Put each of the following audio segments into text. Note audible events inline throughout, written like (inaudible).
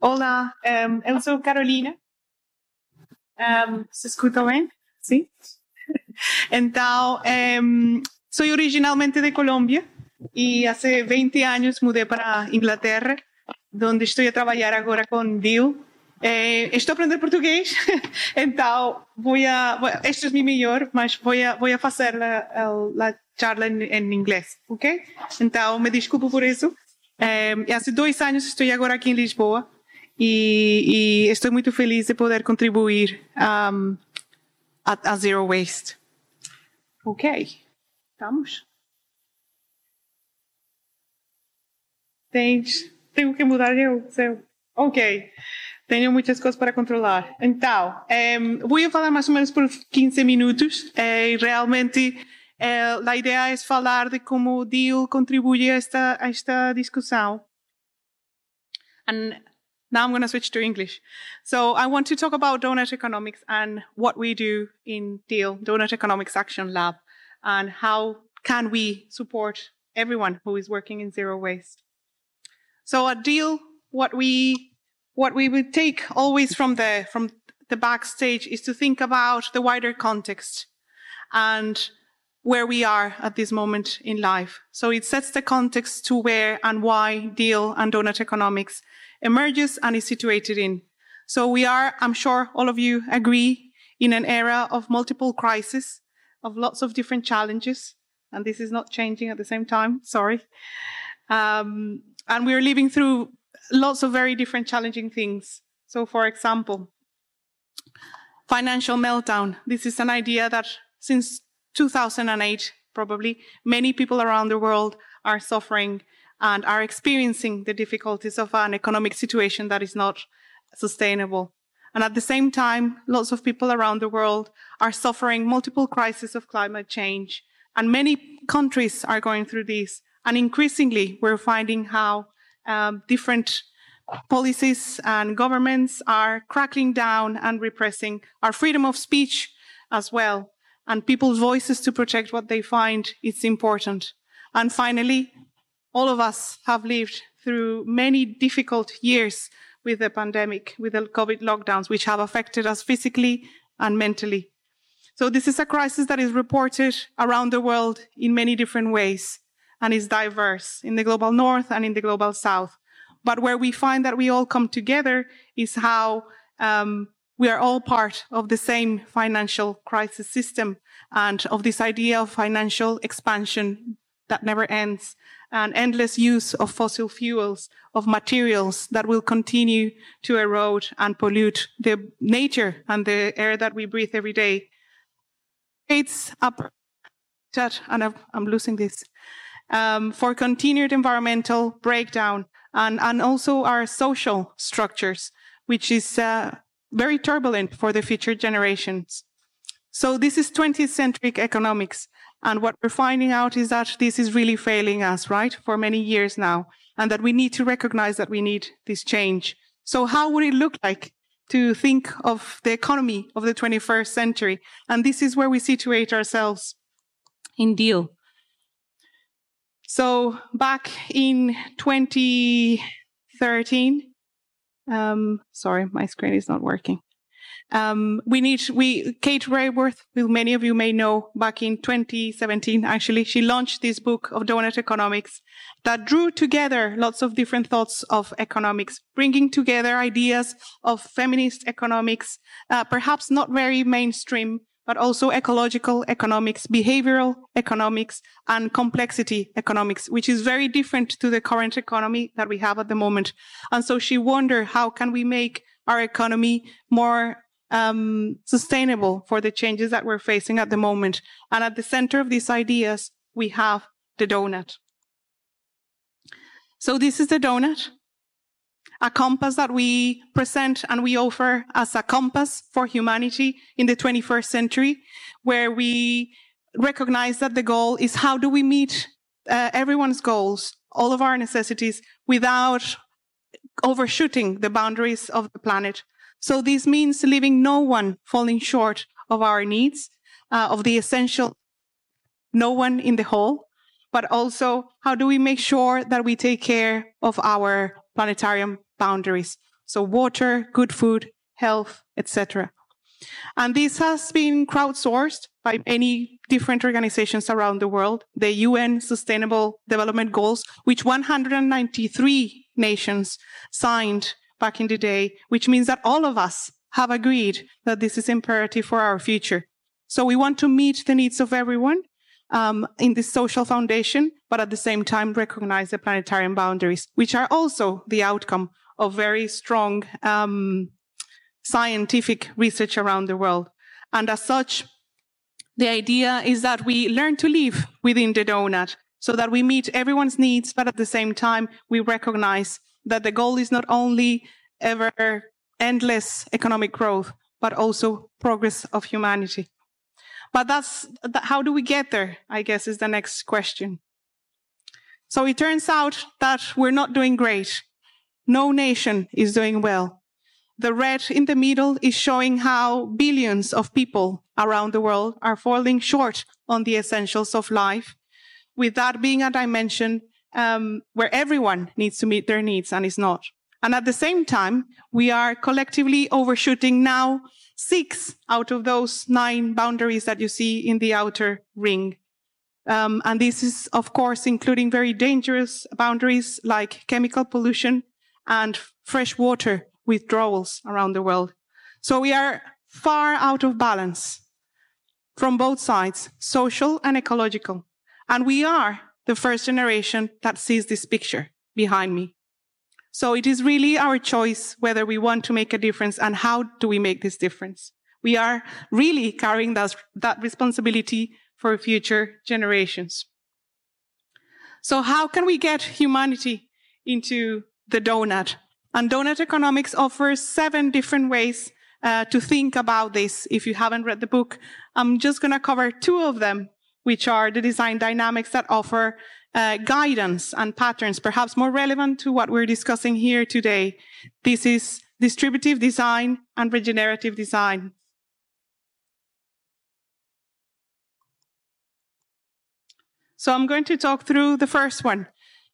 Olá, um, eu sou Carolina. Um, se escuta bem? Sim? (laughs) Então, um, sou originalmente de Colômbia e há 20 anos mudei para Inglaterra, onde estou a trabalhar agora com Deal. Eh, estou (laughs) a aprender português, então vou a, vou, este é meu melhor, mas vou a, vou a fazer a, a, a charla em, em, inglês, ok? Então me desculpo por isso. Eh, há dois anos estou agora aqui em Lisboa e, e estou muito feliz de poder contribuir um, a, a Zero Waste. Ok, estamos. Tens, tenho que mudar eu, seu. Ok, tenho muitas coisas para controlar. Então, um, vou falar mais ou menos por 15 minutos. É, realmente, é, a ideia é falar de como o DEAL contribui a esta, a esta discussão. And Now I'm going to switch to English. So I want to talk about donut economics and what we do in DEAL, Doughnut Economics Action Lab, and how can we support everyone who is working in zero waste. So at DEAL, what we what we would take always from the from the backstage is to think about the wider context and where we are at this moment in life. So it sets the context to where and why DEAL and donut economics emerges and is situated in. So we are, I'm sure all of you agree, in an era of multiple crises, of lots of different challenges. And this is not changing at the same time, sorry. Um, and we're living through lots of very different challenging things. So, for example, financial meltdown. This is an idea that since 2008, probably, many people around the world are suffering and are experiencing the difficulties of an economic situation that is not sustainable. And at the same time, lots of people around the world are suffering multiple crises of climate change. And many countries are going through this. And increasingly, we're finding how um, different policies and governments are cracking down and repressing our freedom of speech as well. And people's voices to protect what they find is important. And finally, all of us have lived through many difficult years with the pandemic, with the COVID lockdowns, which have affected us physically and mentally. So this is a crisis that is reported around the world in many different ways and is diverse in the global north and in the global south. But where we find that we all come together is how um, we are all part of the same financial crisis system and of this idea of financial expansion that never ends and endless use of fossil fuels, of materials that will continue to erode and pollute the nature and the air that we breathe every day. It's up, and I'm losing this, um, for continued environmental breakdown and, and also our social structures, which is uh, very turbulent for the future generations. So this is 20th century economics. And what we're finding out is that this is really failing us, right, for many years now, and that we need to recognize that we need this change. So how would it look like to think of the economy of the 21st century? And this is where we situate ourselves in DEAL. So back in 2013, um, sorry, my screen is not working. Um, we need, we, Kate Raworth, who many of you may know, back in 2017, actually, she launched this book of donut economics that drew together lots of different thoughts of economics, bringing together ideas of feminist economics, uh, perhaps not very mainstream, but also ecological economics, behavioral economics, and complexity economics, which is very different to the current economy that we have at the moment. And so she wondered, how can we make our economy more um, sustainable for the changes that we're facing at the moment. And at the center of these ideas, we have the donut. So this is the donut, a compass that we present and we offer as a compass for humanity in the 21st century, where we recognize that the goal is how do we meet uh, everyone's goals, all of our necessities, without overshooting the boundaries of the planet. So this means leaving no one falling short of our needs, uh, of the essential, no one in the hole, but also how do we make sure that we take care of our planetarium boundaries? So water, good food, health, etc. And this has been crowdsourced by many different organizations around the world. The UN Sustainable Development Goals, which 193 nations signed back in the day, which means that all of us have agreed that this is imperative for our future. So we want to meet the needs of everyone um, in this social foundation, but at the same time recognize the planetarium boundaries, which are also the outcome of very strong um, scientific research around the world. And as such, the idea is that we learn to live within the donut so that we meet everyone's needs, but at the same time, we recognize that the goal is not only ever endless economic growth, but also progress of humanity. But that's how do we get there? I guess is the next question. So it turns out that we're not doing great. No nation is doing well. The red in the middle is showing how billions of people around the world are falling short on the essentials of life, with that being a dimension um, where everyone needs to meet their needs and is not. And at the same time, we are collectively overshooting now six out of those nine boundaries that you see in the outer ring. Um, and this is, of course, including very dangerous boundaries like chemical pollution and fresh water withdrawals around the world. So we are far out of balance from both sides, social and ecological. And we are the first generation that sees this picture behind me. So it is really our choice whether we want to make a difference and how do we make this difference. We are really carrying that, that responsibility for future generations. So how can we get humanity into the donut and Donut Economics offers seven different ways uh, to think about this. If you haven't read the book, I'm just going to cover two of them, which are the design dynamics that offer uh, guidance and patterns, perhaps more relevant to what we're discussing here today. This is distributive design and regenerative design. So I'm going to talk through the first one,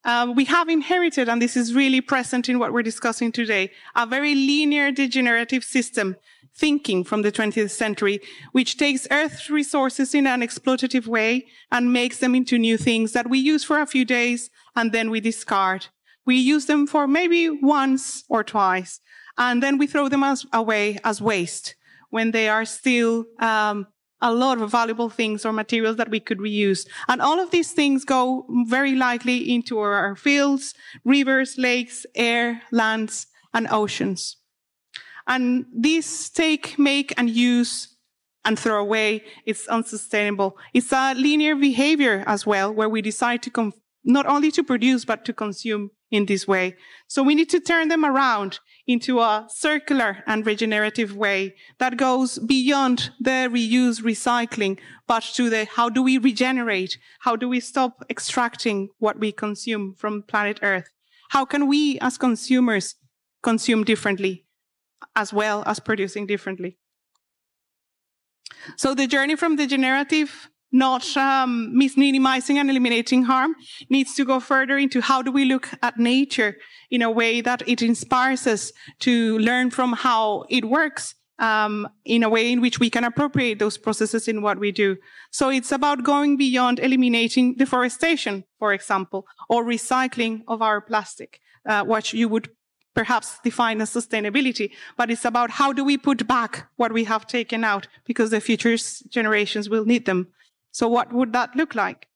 um, we have inherited, and this is really present in what we're discussing today, a very linear degenerative system thinking from the 20th century, which takes Earth's resources in an exploitative way and makes them into new things that we use for a few days and then we discard. We use them for maybe once or twice, and then we throw them as, away as waste when they are still um, a lot of valuable things or materials that we could reuse. And all of these things go very likely into our fields, rivers, lakes, air, lands, and oceans. And these take, make, and use and throw away, it's unsustainable. It's a linear behavior as well, where we decide to not only to produce, but to consume in this way. So we need to turn them around into a circular and regenerative way that goes beyond the reuse recycling, but to the how do we regenerate? How do we stop extracting what we consume from planet Earth? How can we as consumers consume differently as well as producing differently? So the journey from the generative not um, minimizing and eliminating harm needs to go further into how do we look at nature in a way that it inspires us to learn from how it works um, in a way in which we can appropriate those processes in what we do. So it's about going beyond eliminating deforestation, for example, or recycling of our plastic, uh, what you would perhaps define as sustainability, but it's about how do we put back what we have taken out because the future generations will need them. So what would that look like?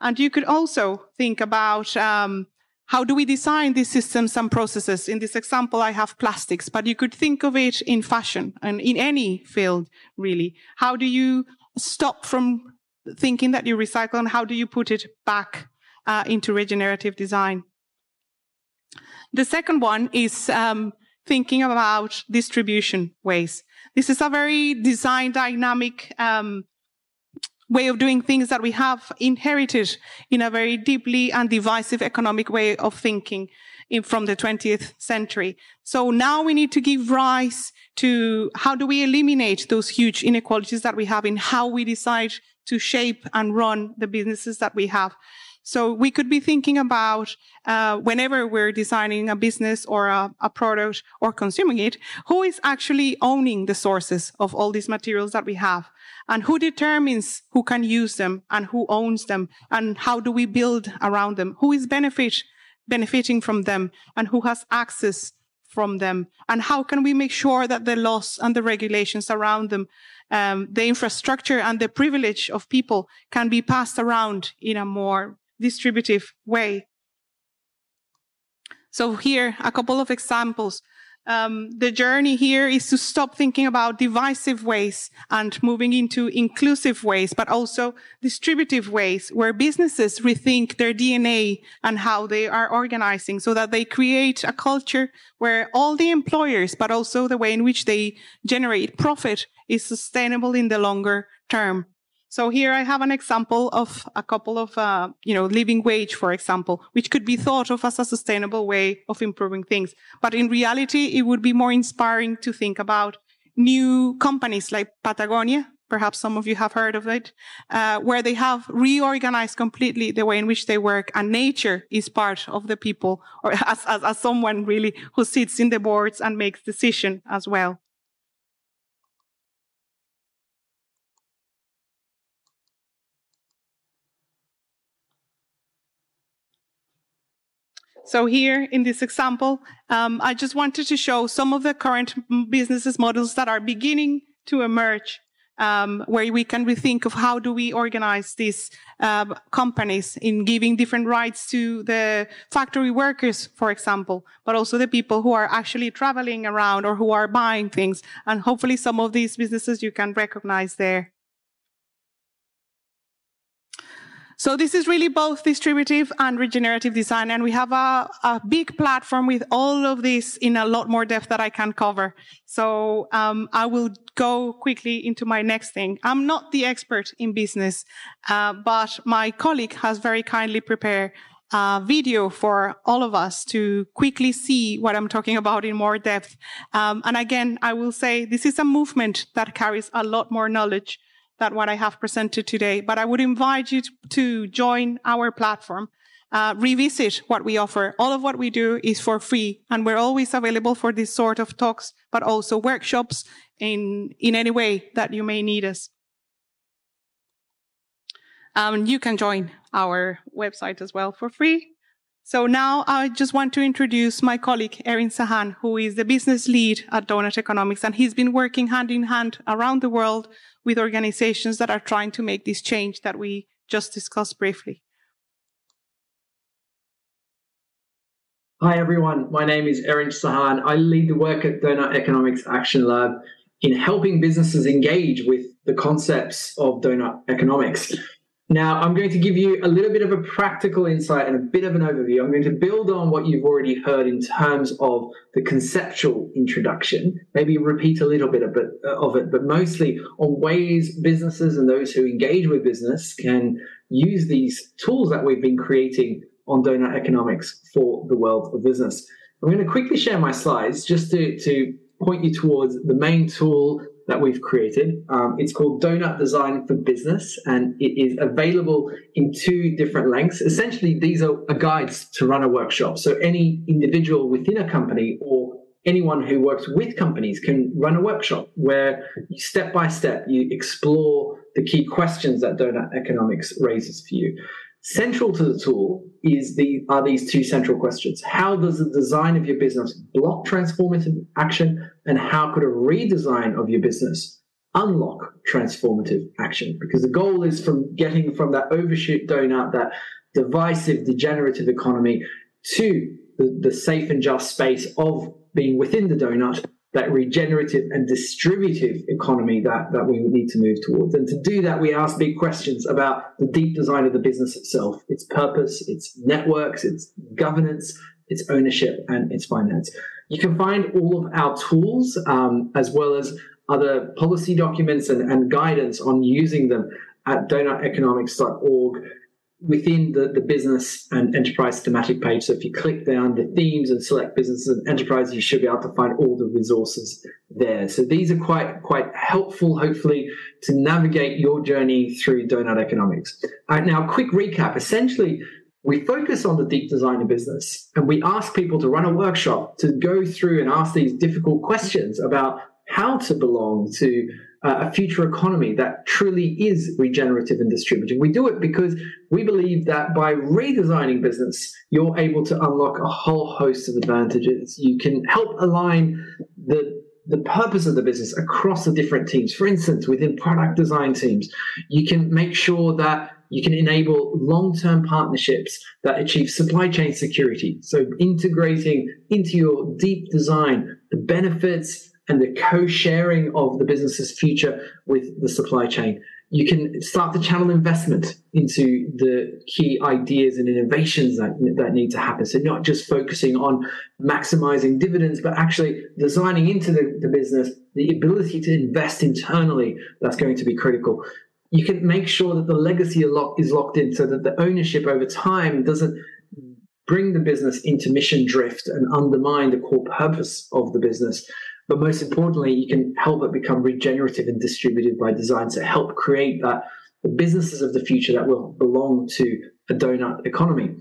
And you could also think about um, how do we design these systems and processes? In this example, I have plastics, but you could think of it in fashion and in any field, really. How do you stop from thinking that you recycle and how do you put it back uh, into regenerative design? The second one is um, thinking about distribution ways. This is a very design dynamic um, way of doing things that we have inherited in a very deeply and divisive economic way of thinking in, from the 20th century. So now we need to give rise to how do we eliminate those huge inequalities that we have in how we decide to shape and run the businesses that we have. So we could be thinking about uh, whenever we're designing a business or a, a, product or consuming it, who is actually owning the sources of all these materials that we have, and who determines who can use them and who owns them, and how do we build around them? Who is benefit benefiting from them, and who has access from them, and how can we make sure that the laws and the regulations around them um, the infrastructure and the privilege of people can be passed around in a more distributive way. So here, a couple of examples. Um, the journey here is to stop thinking about divisive ways and moving into inclusive ways, but also distributive ways where businesses rethink their DNA and how they are organizing so that they create a culture where all the employers, but also the way in which they generate profit is sustainable in the longer term. So here I have an example of a couple of, uh, you know, living wage, for example, which could be thought of as a sustainable way of improving things. But in reality, it would be more inspiring to think about new companies like Patagonia. Perhaps some of you have heard of it, uh, where they have reorganized completely the way in which they work, and nature is part of the people, or (laughs) as, as, as someone really who sits in the boards and makes decision as well. So here in this example, um, I just wanted to show some of the current businesses models that are beginning to emerge, um, where we can rethink of how do we organize these uh, companies in giving different rights to the factory workers, for example, but also the people who are actually traveling around or who are buying things. And hopefully some of these businesses you can recognize there. So this is really both distributive and regenerative design. And we have a, a big platform with all of this in a lot more depth that I can cover. So um, I will go quickly into my next thing. I'm not the expert in business, uh, but my colleague has very kindly prepared a video for all of us to quickly see what I'm talking about in more depth. Um, and again, I will say this is a movement that carries a lot more knowledge than what I have presented today. But I would invite you to, join our platform, uh, revisit what we offer. All of what we do is for free, and we're always available for this sort of talks, but also workshops in, in any way that you may need us. Um, you can join our website as well for free. So now I just want to introduce my colleague, Erinch Sahan, who is the business lead at Donut Economics. And he's been working hand in hand around the world with organizations that are trying to make this change that we just discussed briefly. Hi, everyone. My name is Erinch Sahan. I lead the work at Doughnut Economics Action Lab in helping businesses engage with the concepts of donut economics. Now, I'm going to give you a little bit of a practical insight and a bit of an overview. I'm going to build on what you've already heard in terms of the conceptual introduction, maybe repeat a little bit of it, uh, it, but mostly on ways businesses and those who engage with business can use these tools that we've been creating on Donut Economics for the world of business. I'm going to quickly share my slides just to, to point you towards the main tool that we've created. Um, it's called Donut Design for Business, and it is available in two different lengths. Essentially, these are, guides to run a workshop. So any individual within a company or anyone who works with companies can run a workshop where step by step you explore the key questions that donut economics raises for you. Central to the tool is the are these two central questions. How does the design of your business block transformative action? And how could a redesign of your business unlock transformative action? Because the goal is from getting from that overshoot donut, that divisive, degenerative economy to the, the safe and just space of being within the donut that regenerative and distributive economy that, that we need to move towards. And to do that, we ask big questions about the deep design of the business itself, its purpose, its networks, its governance, its ownership, and its finance. You can find all of our tools um, as well as other policy documents and, and guidance on using them at doughnuteconomics.org within the, the business and enterprise thematic page. So if you click down the themes and select business and enterprise, you should be able to find all the resources there. So these are quite quite helpful, hopefully, to navigate your journey through donut economics. All right, now, quick recap. Essentially, we focus on the deep design of business and we ask people to run a workshop to go through and ask these difficult questions about how to belong to uh, a future economy that truly is regenerative and distributive. We do it because we believe that by redesigning business, you're able to unlock a whole host of advantages. You can help align the the purpose of the business across the different teams. For instance, within product design teams, you can make sure that you can enable long term partnerships that achieve supply chain security. So, integrating into your deep design the benefits and the co-sharing of the business's future with the supply chain. You can start to channel investment into the key ideas and innovations that, that need to happen. So not just focusing on maximizing dividends, but actually designing into the, the business the ability to invest internally that's going to be critical. You can make sure that the legacy is locked in so that the ownership over time doesn't bring the business into mission drift and undermine the core purpose of the business. But most importantly, you can help it become regenerative and distributed by design to help create that the businesses of the future that will belong to a donut economy.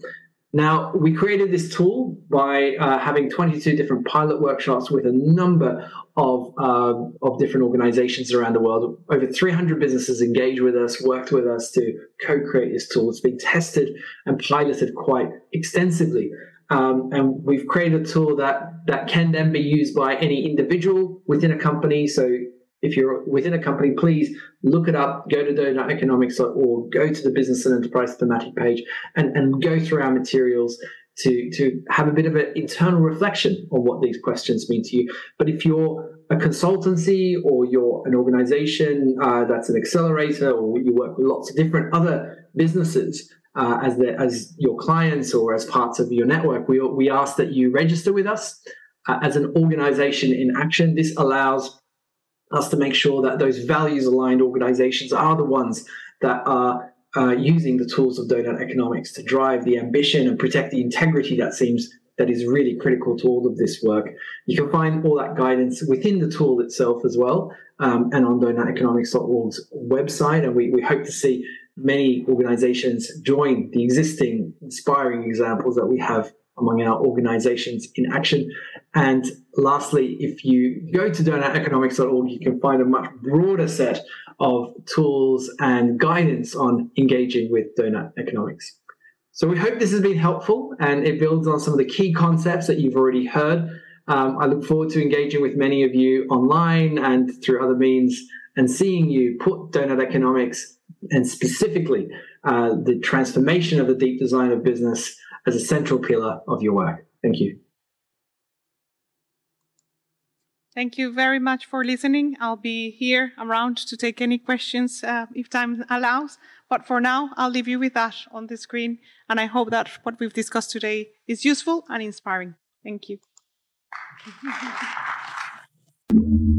Now, we created this tool by uh, having 22 different pilot workshops with a number of, uh, of different organizations around the world. Over 300 businesses engaged with us, worked with us to co create this tool. It's been tested and piloted quite extensively. Um, and we've created a tool that that can then be used by any individual within a company. So if you're within a company, please look it up, go to doughnuteconomics.org, go to the business and enterprise thematic page and, and go through our materials to, to have a bit of an internal reflection on what these questions mean to you. But if you're a consultancy or you're an organization uh, that's an accelerator or you work with lots of different other businesses, uh, as the, as your clients or as parts of your network, we we ask that you register with us uh, as an organization in action. This allows us to make sure that those values aligned organizations are the ones that are uh, using the tools of donut economics to drive the ambition and protect the integrity that seems that is really critical to all of this work. You can find all that guidance within the tool itself as well um, and on doughnuteconomics.org's website. And we, we hope to see many organizations join the existing inspiring examples that we have among our organizations in action. And lastly, if you go to doughnuteconomics.org, you can find a much broader set of tools and guidance on engaging with donut economics. So we hope this has been helpful and it builds on some of the key concepts that you've already heard. Um, I look forward to engaging with many of you online and through other means and seeing you put donut economics and specifically uh, the transformation of the deep design of business as a central pillar of your work. Thank you. Thank you very much for listening. I'll be here around to take any questions uh, if time allows. But for now, I'll leave you with that on the screen. And I hope that what we've discussed today is useful and inspiring. Thank you. (laughs)